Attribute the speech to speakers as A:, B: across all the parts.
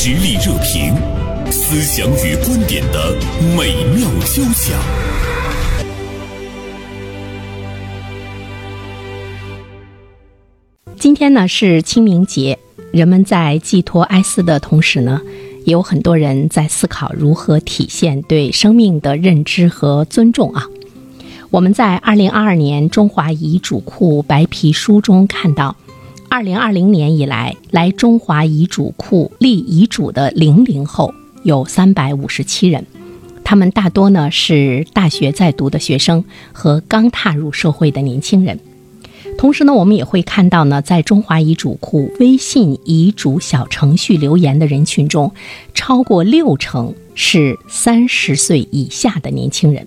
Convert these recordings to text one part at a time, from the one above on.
A: 实力热评，思想与观点的美妙交响。
B: 今天呢是清明节，人们在寄托哀思的同时呢，也有很多人在思考如何体现对生命的认知和尊重啊。我们在二零二二年中华遗嘱库白皮书中看到，二零二零年以来来中华遗嘱库立遗嘱的零零后有三百五十七人，他们大多呢是大学在读的学生和刚踏入社会的年轻人。同时呢，我们也会看到呢，在中华遗嘱库微信遗嘱小程序留言的人群中，超过六成是三十岁以下的年轻人。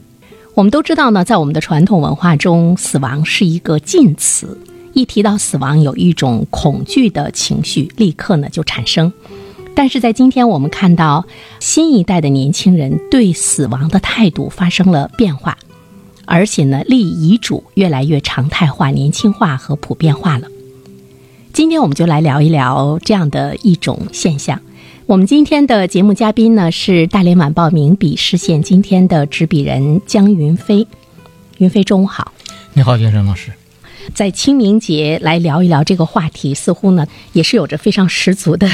B: 我们都知道呢，在我们的传统文化中，死亡是一个禁词，一提到死亡，有一种恐惧的情绪立刻呢就产生。但是在今天，我们看到新一代的年轻人对死亡的态度发生了变化。而且呢，立遗嘱越来越常态化、年轻化和普遍化了。今天我们就来聊一聊这样的一种现象。我们今天的节目嘉宾呢是大连晚报名笔视线今天的执笔人江云飞。云飞，中午好。
C: 你好，袁生老师。
B: 在清明节来聊一聊这个话题，似乎呢也是有着非常十足的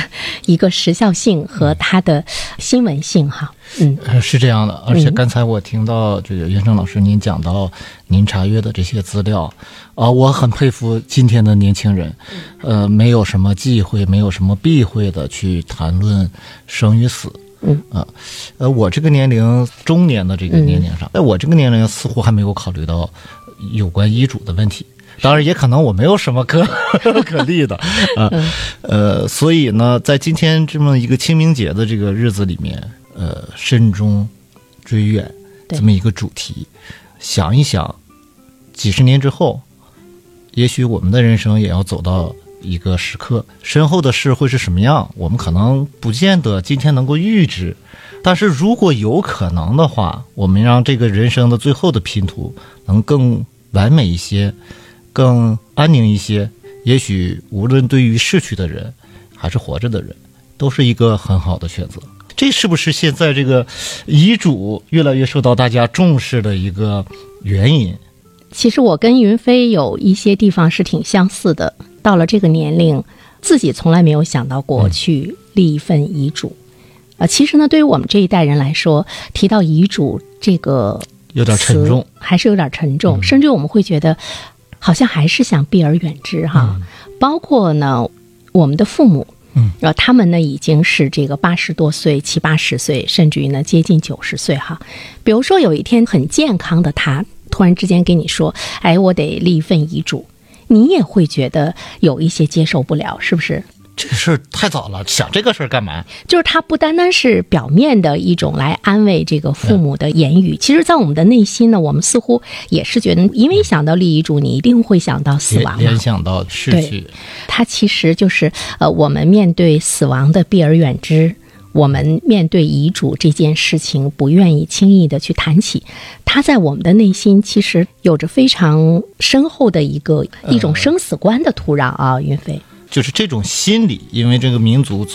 B: 一个时效性和它的新闻性哈。
C: 嗯，是这样的。而且刚才我听到这个袁生老师您讲到您查阅的这些资料，啊，我很佩服今天的年轻人，呃，没有什么忌讳，没有什么避讳的去谈论生与死。
B: 嗯
C: 啊，呃，我这个年龄中年的这个年龄上，在我这个年龄似乎还没有考虑到有关医嘱的问题。当然，也可能我没有什么可 可立的啊，呃，所以呢，在今天这么一个清明节的这个日子里面，呃，慎终追远这么一个主题，想一想，几十年之后，也许我们的人生也要走到一个时刻，身后的事会是什么样，我们可能不见得今天能够预知，但是如果有可能的话，我们让这个人生的最后的拼图能更完美一些。更安宁一些，也许无论对于逝去的人，还是活着的人，都是一个很好的选择。这是不是现在这个遗嘱越来越受到大家重视的一个原因？
B: 其实我跟云飞有一些地方是挺相似的。到了这个年龄，自己从来没有想到过去立一份遗嘱。啊，其实呢，对于我们这一代人来说，提到遗嘱这个
C: 有点沉重，
B: 还是有点沉重，甚至我们会觉得。好像还是想避而远之哈，包括呢，我们的父母，
C: 嗯，
B: 然后他们呢已经是这个八十多岁、七八十岁，甚至于呢接近九十岁哈。比如说有一天很健康的他，突然之间跟你说：“哎，我得立一份遗嘱。”你也会觉得有一些接受不了，是不是？
C: 这个事儿太早了，想这个事儿干嘛？
B: 就是它不单单是表面的一种来安慰这个父母的言语，其实，在我们的内心呢，我们似乎也是觉得，因为想到立遗嘱，你一定会想到死亡，
C: 联想到逝去。
B: 它其实就是呃，我们面对死亡的避而远之，我们面对遗嘱这件事情不愿意轻易的去谈起。它在我们的内心其实有着非常深厚的一个一种生死观的土壤啊，云飞。
C: 就是这种心理，因为这个民族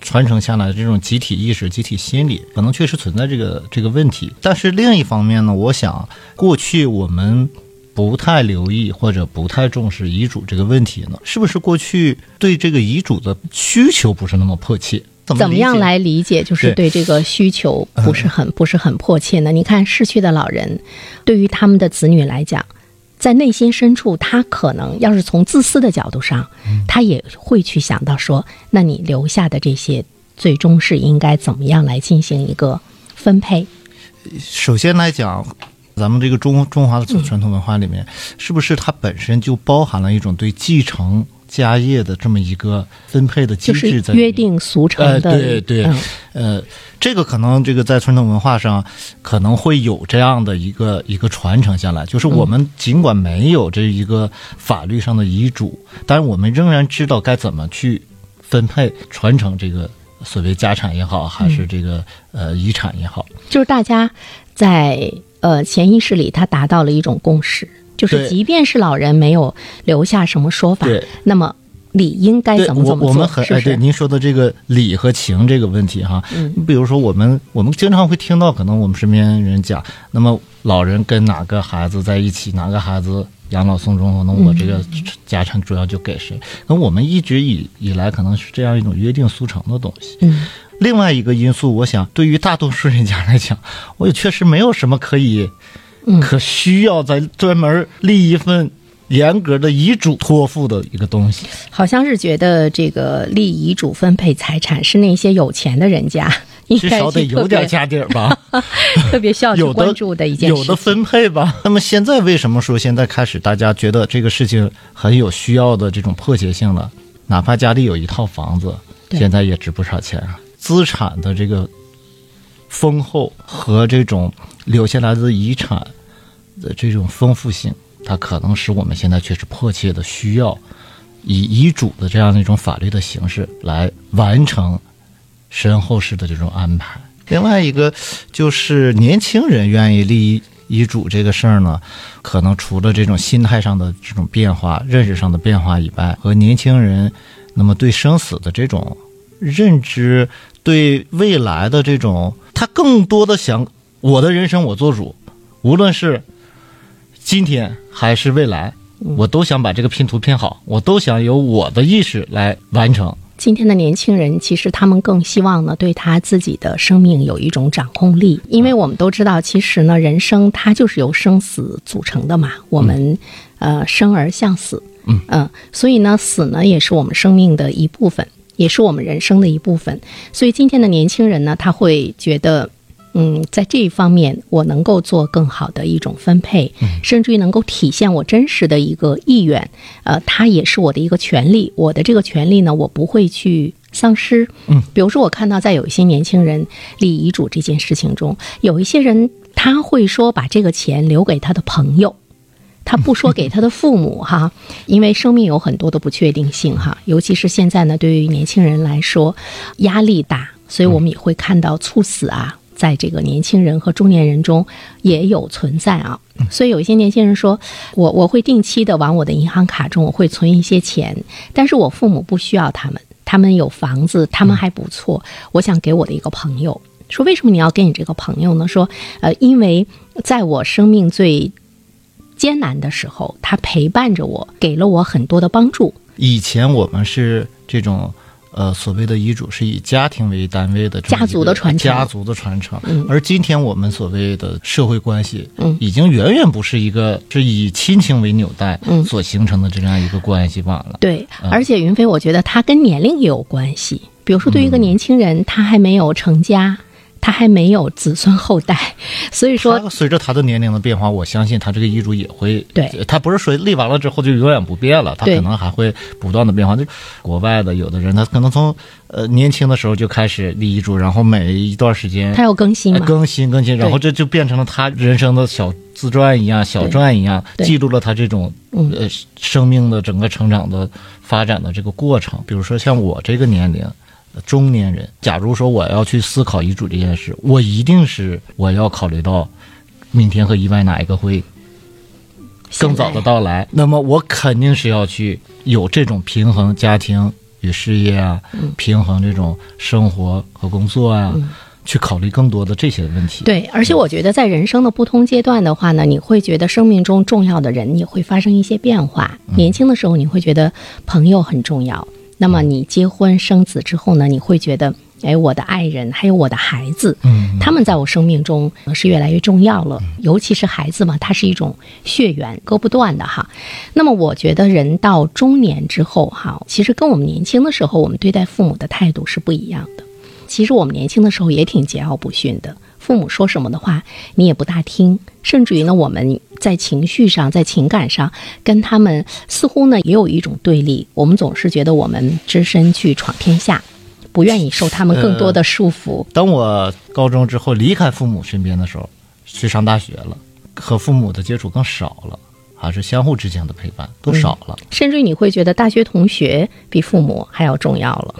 C: 传承下来的这种集体意识、集体心理，可能确实存在这个这个问题。但是另一方面呢，我想过去我们不太留意或者不太重视遗嘱这个问题呢，是不是过去对这个遗嘱的需求不是那么迫切？
B: 怎么样来理解？就是对这个需求不是很不是很迫切呢？你看逝去的老人，对于他们的子女来讲。在内心深处，他可能要是从自私的角度上，他也会去想到说：那你留下的这些，最终是应该怎么样来进行一个分配？
C: 首先来讲，咱们这个中中华的传统文化里面，是不是它本身就包含了一种对继承？家业的这么一个分配的机制，在
B: 约定俗成的，
C: 对对，呃，这个可能这个在传统文化上可能会有这样的一个一个传承下来，就是我们尽管没有这一个法律上的遗嘱，但是我们仍然知道该怎么去分配传承这个所谓家产也好，还是这个呃遗产也好，
B: 就是大家在呃潜意识里，他达到了一种共识。就是，即便是老人没有留下什么说法，那么理应该怎么怎么做，
C: 我们很哎，
B: 是不是？
C: 对您说的这个理和情这个问题哈，
B: 嗯
C: 比如说我们我们经常会听到，可能我们身边人讲，那么老人跟哪个孩子在一起，哪个孩子养老送终，可能我这个家产主要就给谁。那我们一直以以来可能是这样一种约定俗成的东西。
B: 嗯
C: 另外一个因素，我想对于大多数人家来讲，我也确实没有什么可以
B: 嗯
C: 可需要再专门立一份严格的遗嘱托付的一个东西。
B: 好像是觉得这个立遗嘱分配财产是那些有钱的人家
C: 至少得有点家底儿吧。
B: 特别需要去
C: 有的
B: 关注的一件事情。
C: 有的分配吧。那么现在为什么说现在开始大家觉得这个事情很有需要的这种迫切性了？哪怕家里有一套房子，现在也值不少钱啊。资产的这个丰厚和这种留下来的遗产的这种丰富性，它可能使我们现在确实迫切的需要以遗嘱的这样的一种法律的形式来完成身后事的这种安排。另外一个就是年轻人愿意立遗嘱这个事儿呢，可能除了这种心态上的这种变化、认识上的变化以外，和年轻人那么对生死的这种认知，对未来的这种，他更多的想我的人生我做主，无论是今天还是未来，我都想把这个拼图拼好，我都想由我的意识来完成。
B: 今天的年轻人，其实他们更希望呢，对他自己的生命有一种掌控力，因为我们都知道，其实呢，人生它就是由生死组成的嘛。我们、呃生而向死，
C: 嗯
B: 所以呢，死呢也是我们生命的一部分，也是我们人生的一部分。所以今天的年轻人呢，他会觉得。嗯，在这一方面，我能够做更好的一种分配，甚至于能够体现我真实的一个意愿，呃，它也是我的一个权利。我的这个权利呢，我不会去丧失。
C: 嗯，
B: 比如说，我看到在有一些年轻人立遗嘱这件事情中，有一些人他会说把这个钱留给他的朋友。他不说给他的父母哈，因为生命有很多的不确定性哈，尤其是现在呢，对于年轻人来说压力大，所以我们也会看到猝死啊，在这个年轻人和中年人中也有存在啊。所以有一些年轻人说，我我会定期的往我的银行卡中我会存一些钱，但是我父母不需要他们，他们有房子，他们还不错，我想给我的一个朋友。说为什么你要给你这个朋友呢？说，呃，因为在我生命最艰难的时候，他陪伴着我，给了我很多的帮助。
C: 以前我们是这种呃所谓的遗嘱是以家庭为单位的
B: 家族的传承。
C: 家族的传承，
B: 嗯。
C: 而今天我们所谓的社会关系，
B: 嗯。
C: 已经远远不是一个是以亲情为纽带
B: 嗯。
C: 所形成的这样一个关系网了。
B: 对，
C: 嗯。
B: 而且云飞，我觉得他跟年龄也有关系。比如说，对于一个年轻人，他还没有成家，他还没有子孙后代，所以说
C: 随着他的年龄的变化，我相信他这个遗嘱也会
B: 对，
C: 他不是说立完了之后就永远不变了，他可能还会不断的变化。就国外的有的人，他可能从呃年轻的时候就开始立遗嘱，然后每一段时间
B: 他要更新嘛。
C: 呃更新更新，然后这就变成了他人生的小自传一样、小传一样，记录了他这种
B: 嗯
C: 呃生命的整个成长的发展的这个过程。比如说像我这个年龄。呃中年人，假如说我要去思考遗嘱这件事，我一定是我要考虑到明天和意外哪一个会更早的到来，那么我肯定是要去有这种平衡家庭与事业啊，
B: 嗯
C: 平衡这种生活和工作啊，去考虑更多的这些问题。
B: 对，而且我觉得在人生的不同阶段的话呢，你会觉得生命中重要的人也会发生一些变化。
C: 嗯
B: 年轻的时候，你会觉得朋友很重要。那么你结婚生子之后呢，你会觉得，哎，我的爱人还有我的孩子，
C: 嗯，
B: 他们在我生命中呃是越来越重要了。尤其是孩子嘛，它是一种血缘，割不断的哈。那么我觉得人到中年之后哈，其实跟我们年轻的时候，我们对待父母的态度是不一样的。其实我们年轻的时候也挺桀骜不驯的，父母说什么的话你也不大听，甚至于呢，我们在情绪上、在情感上跟他们似乎呢也有一种对立。我们总是觉得我们只身去闯天下，不愿意受他们更多的束缚。
C: 当我高中之后离开父母身边的时候，去上大学了，和父母的接触更少了，还是相互之间的陪伴都少了。
B: 甚至于你会觉得大学同学比父母还要重要了。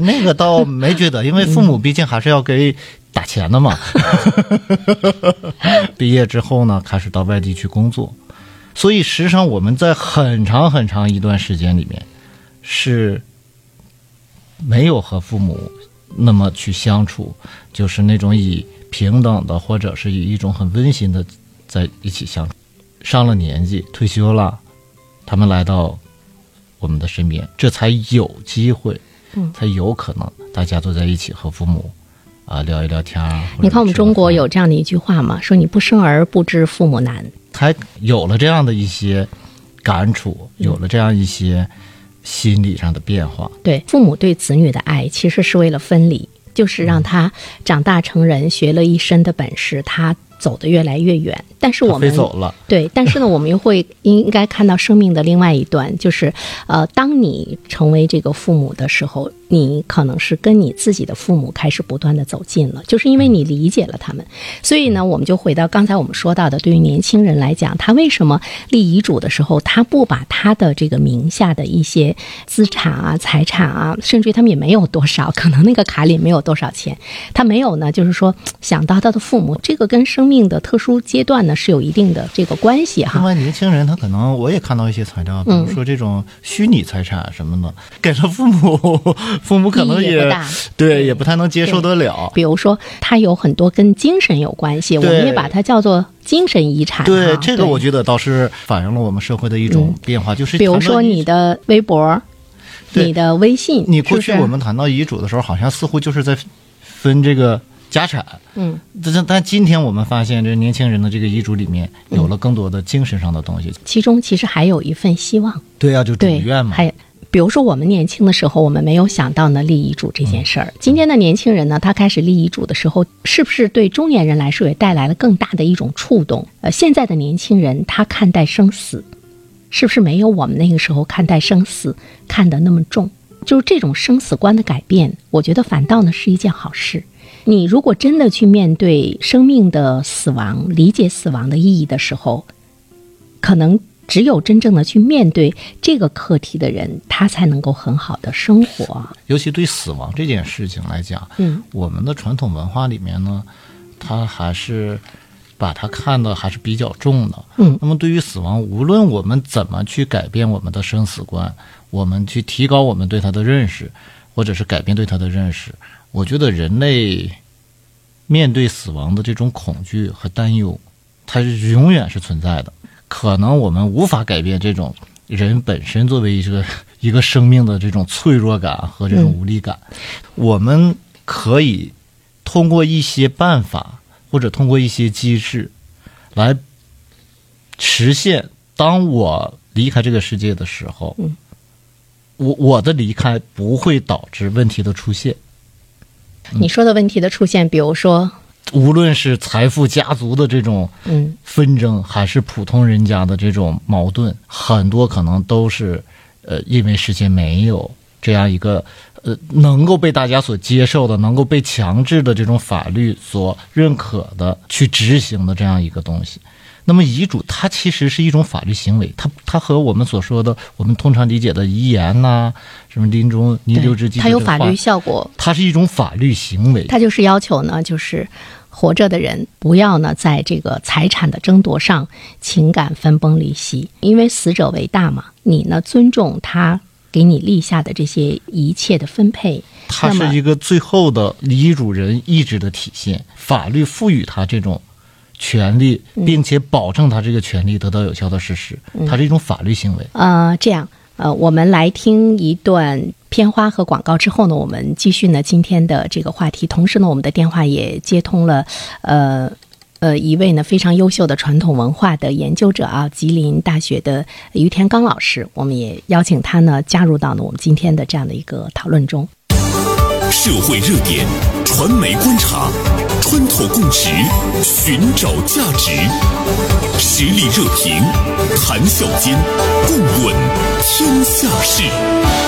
C: 那个倒没觉得，因为父母毕竟还是要给打钱的嘛。毕业之后呢，开始到外地去工作，所以实际上我们在很长很长一段时间里面，是没有和父母那么去相处，就是那种以平等的或者是以一种很温馨的在一起相处。上了年纪，退休了，他们来到我们的身边，这才有机会，
B: 嗯
C: 才有可能大家坐在一起和父母啊聊一聊天儿。
B: 你看我们中国有这样的一句话嘛，说你不生儿不知父母难。
C: 才有了这样的一些感触，有了这样一些心理上的变化。
B: 对，父母对子女的爱其实是为了分离，就是让他长大成人，学了一身的本事，他走得越来越远。但是我们
C: 走了，
B: 对，但是呢，我们又会应该看到生命的另外一端，就是呃，当你成为这个父母的时候，你可能是跟你自己的父母开始不断的走近了，就是因为你理解了他们。所以呢，我们就回到刚才我们说到的，对于年轻人来讲，他为什么立遗嘱的时候，他不把他的这个名下的一些资产啊、财产啊，甚至于他们也没有多少，可能那个卡里没有多少钱，他没有呢，就是说想到他的父母，这个跟生命的特殊阶段呢是有一定的这个关系哈。
C: 另外，年轻人他可能我也看到一些材料，比如说这种虚拟财产什么的，给了父母，父母可能
B: 也
C: 对也不太能接受得了。
B: 比如说，它有很多跟精神有关系，我们也把它叫做精神遗产哈。
C: 对这个，我觉得倒是反映了我们社会的一种变化，就是
B: 比如说你的微博、你的微信，
C: 你过去我们谈到遗嘱的时候，好像似乎就是在分这个家产，
B: 嗯，
C: 但但今天我们发现，这年轻人的这个遗嘱里面有了更多的精神上的东西。
B: 其中其实还有一份希望，
C: 对啊，就主
B: 对，
C: 愿嘛。
B: 还比如说我们年轻的时候，我们没有想到呢立遗嘱这件事儿。今天的年轻人呢，他开始立遗嘱的时候，是不是对中年人来说也带来了更大的一种触动？呃，现在的年轻人他看待生死，是不是没有我们那个时候看待生死看得那么重？就是这种生死观的改变，我觉得反倒呢是一件好事。你如果真的去面对生命的死亡，理解死亡的意义的时候，可能只有真正的去面对这个课题的人，他才能够很好的生活。
C: 尤其对死亡这件事情来讲，
B: 嗯，
C: 我们的传统文化里面呢，它还是把它看的还是比较重的。
B: 嗯
C: 那么对于死亡，无论我们怎么去改变我们的生死观，我们去提高我们对它的认识，或者是改变对它的认识，我觉得人类面对死亡的这种恐惧和担忧，它是永远是存在的。可能我们无法改变这种人本身作为一个 一个生命的这种脆弱感和这种无力感，我们可以通过一些办法或者通过一些机制来实现，当我离开这个世界的时候，
B: 嗯。
C: 我我的离开不会导致问题的出现。
B: 你说的问题的出现，比如说，
C: 无论是财富家族的这种
B: 嗯
C: 纷争，还是普通人家的这种矛盾，很多可能都是呃，因为事先没有这样一个呃能够被大家所接受的、能够被强制的这种法律所认可的去执行的这样一个东西。那么遗嘱它其实是一种法律行为，它它和我们所说的我们通常理解的遗言呐、什么临终弥留之际，
B: 它有法律，效果，
C: 它是一种法律行为。
B: 它就是要求呢，就是活着的人不要呢在这个财产的争夺上情感分崩离析，因为死者为大嘛，你呢尊重他给你立下的这些一切的分配，
C: 它是一个最后的遗嘱人意志的体现，法律赋予他这种权利，
B: 嗯
C: 并且保证他这个权利得到有效的实施，它是一种法律行为。
B: 呃，这样，呃，我们来听一段片花和广告之后呢，我们继续呢今天的这个话题。同时呢，我们的电话也接通了，呃。呃，一位呢非常优秀的传统文化的研究者啊，吉林大学的于天刚老师，我们也邀请他呢加入到呢我们今天的这样的一个讨论中。
A: 社会热点，传媒观察，穿透共识，寻找价值，实力热评，谈笑间，共论天下事。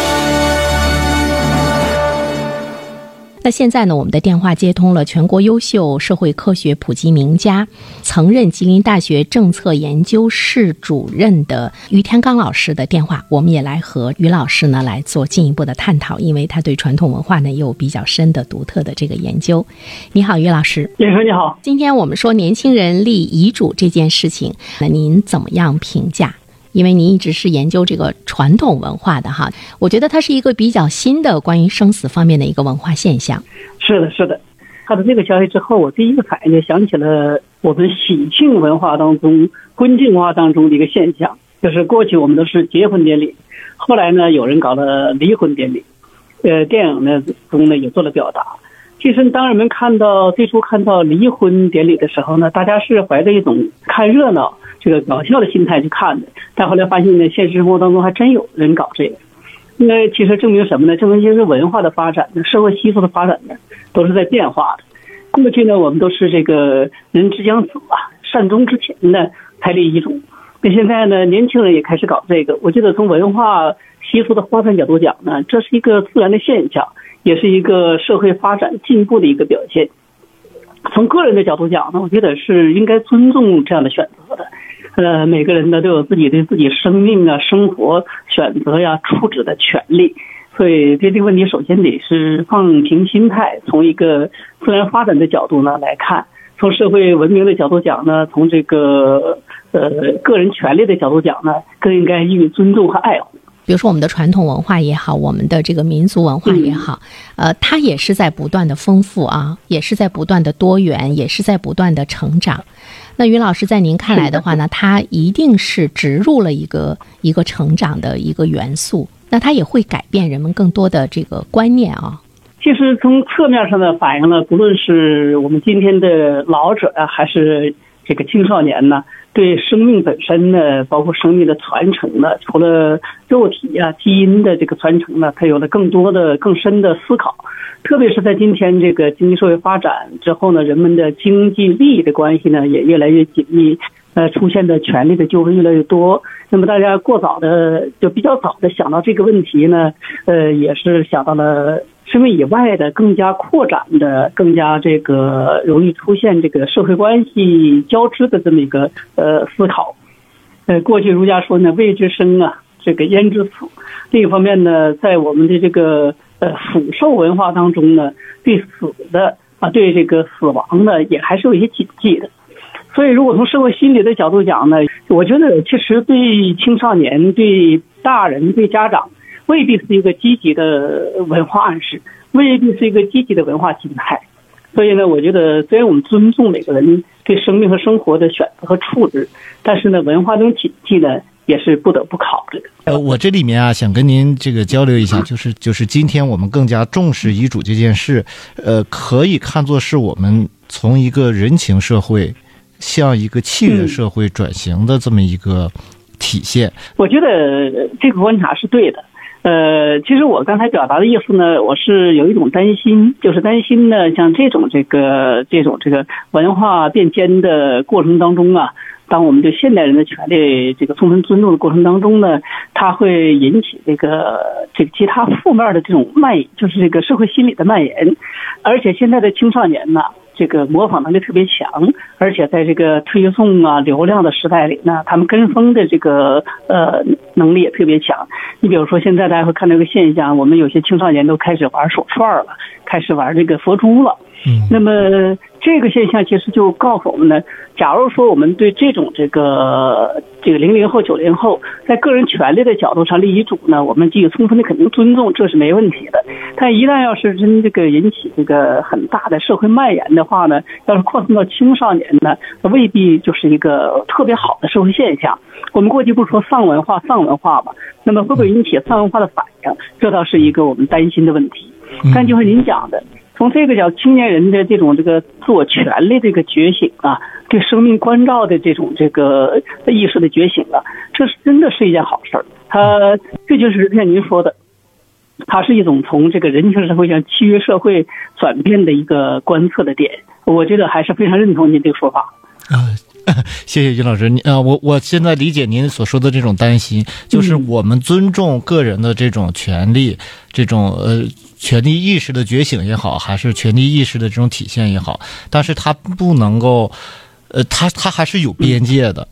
B: 那现在呢，我们的电话接通了全国优秀社会科学普及名家，曾任吉林大学政策研究室主任的于天刚老师的电话。我们也来和于老师呢来做进一步的探讨，因为他对传统文化呢也有比较深的、独特的这个研究。你好，于老师。
D: 先生你好，
B: 今天我们说年轻人立遗嘱这件事情，那您怎么样评价？因为您一直是研究这个传统文化的哈，我觉得它是一个比较新的关于生死方面的一个文化现象。
D: 是的，是的。看到这个消息之后，我第一个反应就想起了我们喜庆文化当中、婚庆文化当中的一个现象，就是过去我们都是结婚典礼，后来呢有人搞了离婚典礼，呃，电影呢中呢也做了表达。其实当人们看到最初看到离婚典礼的时候呢，大家是怀着一种看热闹、这个搞笑的心态去看的，但后来发现呢，现实生活当中还真有人搞这个。那其实证明什么呢？证明就是文化的发展呢，社会习俗的发展呢，都是在变化的。过去呢，我们都是这个人之将死啊，善终之前呢才立遗嘱。那现在呢，年轻人也开始搞这个。我觉得从文化习俗的发展角度讲呢，这是一个自然的现象，也是一个社会发展进步的一个表现。从个人的角度讲呢，我觉得是应该尊重这样的选择的。呃，每个人呢都有自己对自己生命啊、生活选择呀、处置的权利。所以，对这个问题，首先得是放平心态，从一个自然发展的角度呢来看；从社会文明的角度讲呢，从这个呃个人权利的角度讲呢，更应该予以尊重和爱护。
B: 比如说，我们的传统文化也好，我们的这个民族文化也好，呃，它也是在不断的丰富啊，也是在不断的多元，也是在不断的成长。那于老师，在您看来的话呢，它一定是植入了一个一个成长的一个元素。那它也会改变人们更多的这个观念啊。
D: 其实从侧面上呢，反映了不论是我们今天的老者啊，还是这个青少年呢，对生命本身呢，包括生命的传承呢，除了肉体啊、基因的这个传承呢，它有了更多的、更深的思考。特别是在今天这个经济社会发展之后呢，人们的经济利益的关系呢，也越来越紧密。呃，出现的权利的纠纷越来越多，那么大家过早的就比较早的想到这个问题呢，呃，也是想到了生命以外的更加扩展的、更加这个容易出现这个社会关系交织的这么一个呃思考。呃，过去儒家说呢，未知生啊，这个焉知死？另一方面呢，在我们的这个呃腐兽文化当中呢，对死的啊，对这个死亡呢，也还是有一些谨记的。所以，如果从社会心理的角度讲呢，我觉得其实对青少年、对大人、对家长，未必是一个积极的文化暗示，未必是一个积极的文化心态。所以呢，我觉得虽然我们尊重每个人对生命和生活的选择和处置，但是呢，文化这种体系呢，也是不得不考虑的。
C: 呃，我这里面啊，想跟您这个交流一下，就是就是今天我们更加重视遗嘱这件事，呃，可以看作是我们从一个人情社会。向一个契约社会转型的这么一个体现，
D: 我觉得这个观察是对的。呃，其实我刚才表达的意思呢，我是有一种担心，就是担心呢，像这种这个这种这个文化变迁的过程当中啊，当我们对现代人的权利这个充分尊重的过程当中呢，它会引起这个这个其他负面的这种蔓，就是这个社会心理的蔓延，而且现在的青少年呢。这个模仿能力特别强，而且在这个推送啊流量的时代里呢，他们跟风的这个呃能力也特别强。你比如说，现在大家会看到一个现象，我们有些青少年都开始玩手串了，开始玩这个佛珠了。
C: 嗯，
D: 那么这个现象其实就告诉我们呢，假如说我们对这种这个这个零零后、九零后在个人权利的角度上立遗嘱呢，我们给予充分的肯定尊重，这是没问题的。但一旦要是真这个引起这个很大的社会蔓延的话呢，要是扩散到青少年呢，未必就是一个特别好的社会现象。我们过去不是说丧文化、丧文化嘛？那么会不会引起丧文化的反应？这倒是一个我们担心的问题。但就是您讲的。从这个角，青年人的这种这个自我权利这个觉醒啊，对生命关照的这种这个意识的觉醒啊，这是真的是一件好事儿。它这就是像您说的，它是一种从这个人情社会向契约社会转变的一个观测的点。我觉得还是非常认同您这个说法。
C: 啊，谢谢于老师。啊，我我现在理解您所说的这种担心，就是我们尊重个人的这种权利，这种呃。权利意识的觉醒也好，还是权利意识的这种体现也好，但是它不能够，呃，它它还是有边界的。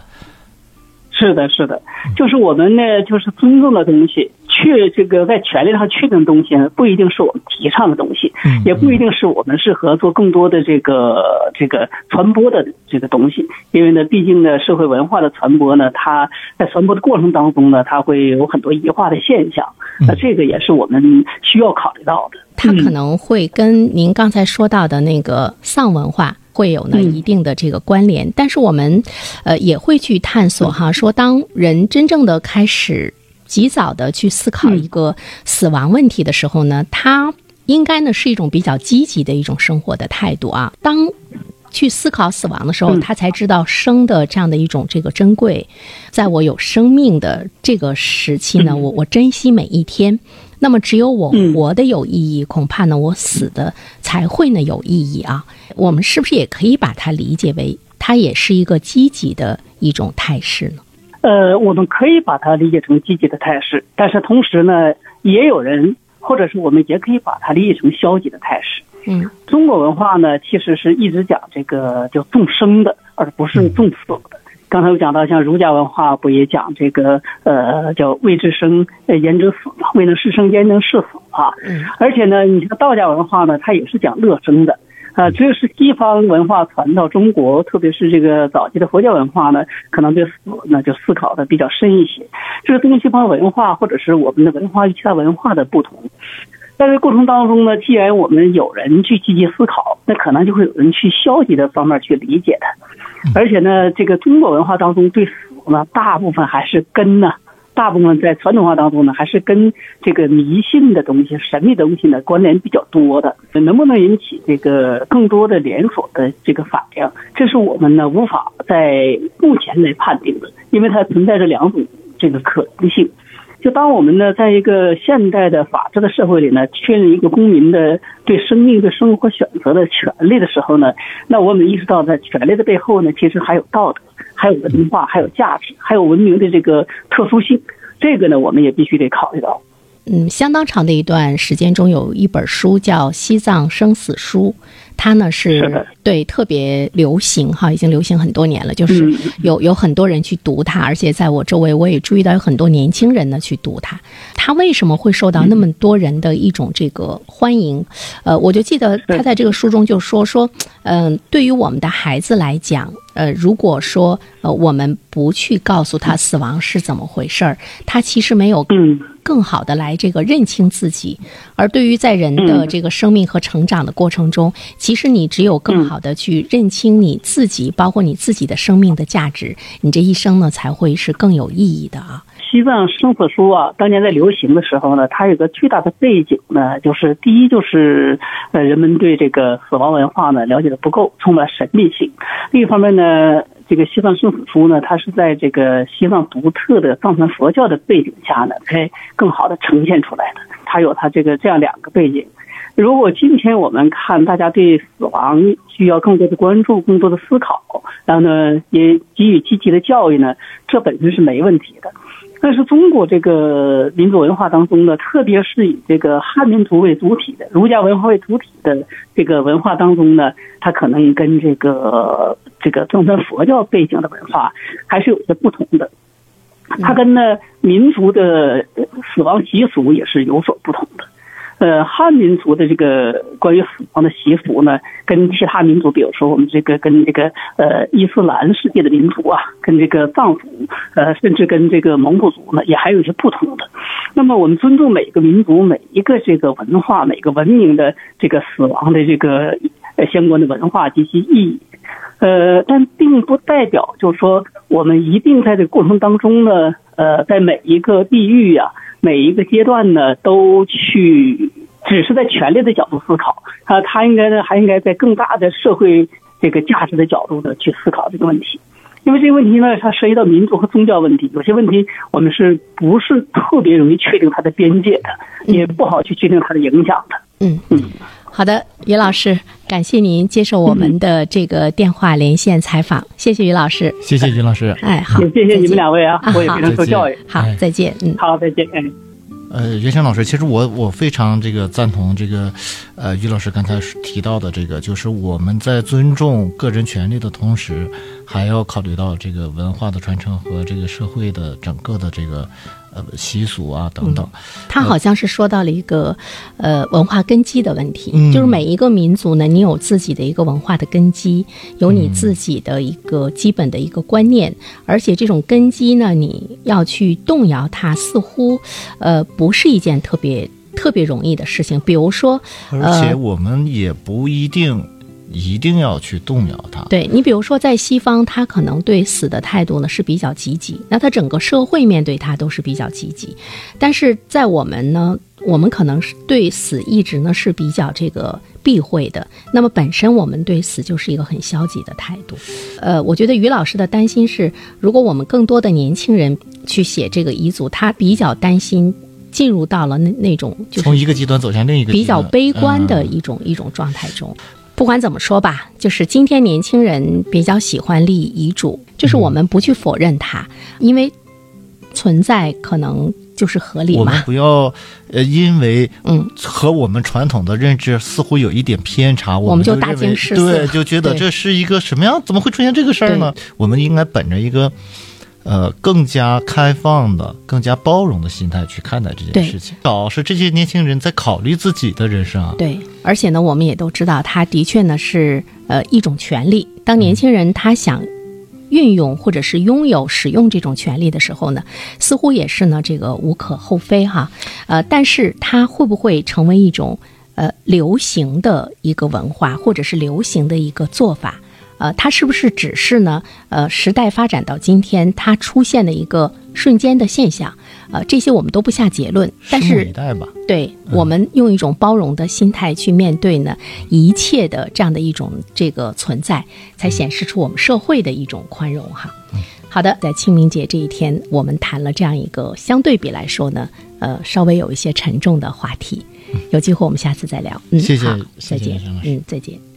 D: 是的，是的，就是我们呢，就是尊重的东西，确这个在权利上确定的东西呢，不一定是我们提倡的东西，也不一定是我们适合做更多的这个这个传播的这个东西。因为呢，毕竟呢，社会文化的传播呢，它在传播的过程当中呢，它会有很多异化的现象。那这个也是我们需要考虑到的。
B: 它可能会跟您刚才说到的那个丧文化会有呢一定的这个关联，但是我们呃也会去探索哈，说当人真正的开始及早的去思考一个死亡问题的时候呢，他应该呢是一种比较积极的一种生活的态度啊。当去思考死亡的时候，他才知道生的这样的一种这个珍贵，在我有生命的这个时期呢，我我珍惜每一天。那么，只有我活的有意义，恐怕呢，我死的才会呢有意义啊。我们是不是也可以把它理解为，它也是一个积极的一种态势呢？
D: 呃，我们可以把它理解成积极的态势，但是同时呢，也有人，或者是我们也可以把它理解成消极的态势。
B: 嗯，
D: 中国文化呢，其实是一直讲这个叫众生的，而不是众死的。刚才我讲到，像儒家文化不也讲这个呃叫未知生，焉知死嘛？未能是生，焉能是死啊？
B: 嗯。
D: 而且呢，你像道家文化呢，它也是讲乐生的啊。只有是西方文化传到中国，特别是这个早期的佛教文化呢，可能对死呢就思考的比较深一些。这是东西方文化或者是我们的文化与其他文化的不同。在这过程当中呢，既然我们有人去积极思考，那可能就会有人去消极的方面去理解它。而且呢，这个中国文化当中对死呢，大部分还是根呢，大部分在传统化当中呢，还是跟这个迷信的东西、神秘的东西呢关联比较多的。能不能引起这个更多的连锁的这个反应，这是我们呢无法在目前来判定的，因为它存在着两种这个可能性。就当我们呢，在一个现代的法治的社会里呢，确认一个公民的对生命、对生活选择的权利的时候呢，那我们意识到，在权利的背后呢，其实还有道德，还有文化，还有价值，还有文明的这个特殊性。这个呢，我们也必须得考虑到。
B: 嗯，相当长的一段时间中，有一本书叫《西藏生死书》。它呢是对特别流行哈，已经流行很多年了。就是有有很多人去读它，而且在我周围我也注意到有很多年轻人呢去读它。它为什么会受到那么多人的一种这个欢迎？呃，我就记得他在这个书中就说说，嗯，对于我们的孩子来讲，呃，如果说呃我们不去告诉他死亡是怎么回事儿，他其实没有更好的来这个认清自己。而对于在人的这个生命和成长的过程中，其实你只有更好的去认清你自己，包括你自己的生命的价值，你这一生呢才会是更有意义的啊。
D: 西藏生死书啊，当年在流行的时候呢，它有个巨大的背景呢，就是第一就是呃人们对这个死亡文化呢了解的不够，充满神秘性；另一方面呢，这个西藏生死书呢，它是在这个西藏独特的藏传佛教的背景下呢，才更好的呈现出来的。它有它这个这样两个背景。如果今天我们看大家对死亡需要更多的关注、更多的思考，然后呢也给予积极的教育呢，这本身是没问题的。但是中国这个民族文化当中呢，特别是以这个汉民族为主体的儒家文化为主体的这个文化当中呢，它可能跟这个这个藏传佛教背景的文化还是有些不同的。它跟呢民族的死亡习俗也是有所不同的。呃，汉民族的这个关于死亡的习俗呢，跟其他民族，比如说我们这个跟这个呃伊斯兰世界的民族啊，跟这个藏族，呃，甚至跟这个蒙古族呢，也还有一些不同的。那么，我们尊重每个民族、每一个这个文化、每个文明的这个死亡的这个相关的文化及其意义，呃，但并不代表就是说我们一定在这个过程当中呢，呃，在每一个地域呀。每一个阶段呢，都去只是在权力的角度思考，啊，他应该呢，还应该在更大的社会这个价值的角度呢去思考这个问题，因为这个问题呢，它涉及到民族和宗教问题，有些问题我们是不是特别容易确定它的边界的，也不好去确定它的影响的。
B: 嗯嗯。好的，于老师，感谢您接受我们的这个电话连线采访，谢谢于老师，
C: 谢谢于老师，
B: 哎，好，
D: 谢谢你们两位啊，我也非常受教育，
B: 好，再见，嗯，
D: 好，再见，嗯。
C: 呃，袁强老师，其实我我非常这个赞同这个，呃，于老师刚才提到的这个，就是我们在尊重个人权利的同时，还要考虑到这个文化的传承和这个社会的整个的这个。呃习俗啊等等。
B: 他好像是说到了一个呃文化根基的问题，
C: 嗯
B: 就是每一个民族呢，你有自己的一个文化的根基，有你自己的一个基本的一个观念，而且这种根基呢，你要去动摇它，似乎呃不是一件特别特别容易的事情。比如说，
C: 而
B: 呃
C: 且我们也不一定一定要去动摇它。
B: 对你，比如说在西方，他可能对死的态度呢是比较积极，那他整个社会面对他都是比较积极，但是在我们呢，我们可能是对死一直呢是比较这个避讳的。那么本身我们对死就是一个很消极的态度。呃，我觉得于老师的担心是，如果我们更多的年轻人去写这个遗嘱，他比较担心进入到了那那种就是
C: 从一个极端走向另一个极端，
B: 比较悲观的
C: 嗯
B: 一种、一种状态中。不管怎么说吧，就是今天年轻人比较喜欢立遗嘱，就是我们不去否认它，因为存在可能就是合理
C: 我们
B: 嘛。
C: 不要呃，因为
B: 嗯
C: 和我们传统的认知似乎有一点偏差，我
B: 我们就大惊失色
C: 对，就觉得这是一个什么样？怎么会出现这个事儿呢？我们应该本着一个呃更加开放的、更加包容的心态去看待这件事情。老是这些年轻人在考虑自己的人生啊，
B: 对，而且呢，我们也都知道，他的确呢是呃一种权利。当年轻人他想运用或者是拥有、使用这种权利的时候呢，似乎也是呢这个无可厚非哈。呃，但是它会不会成为一种呃流行的一个文化，或者是流行的一个做法？呃，它是不是只是呢？呃，时代发展到今天，它出现的一个瞬间的现象？呃，这些我们都不下结论。但是。对我们用一种包容的心态去面对呢一切的这样的一种这个存在，才显示出我们社会的一种宽容哈。好的，在清明节这一天，我们谈了这样一个相对比来说呢，呃，稍微有一些沉重的话题。有机会我们下次再聊。嗯，
C: 谢谢
B: 再见嗯，再见。